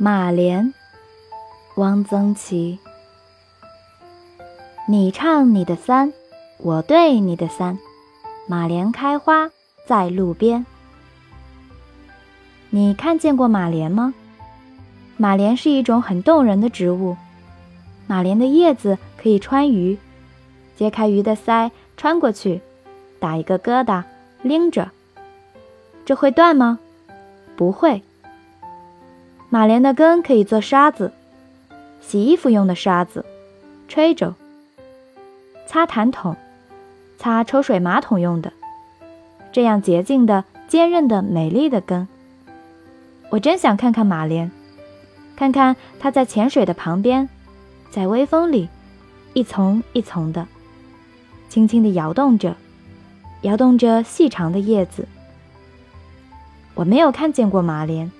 马莲，汪曾祺。你唱你的三，我对你的三，马莲开花在路边。你看见过马莲吗？马莲是一种很动人的植物。马莲的叶子可以穿鱼，揭开鱼的鳃，穿过去，打一个疙瘩，拎着。这会断吗？不会。马莲的根可以做沙子，洗衣服用的沙子，吹着；擦痰桶、擦抽水马桶用的，这样洁净的、坚韧的、美丽的根。我真想看看马莲，看看它在浅水的旁边，在微风里，一丛一丛的，轻轻地摇动着，摇动着细长的叶子。我没有看见过马莲。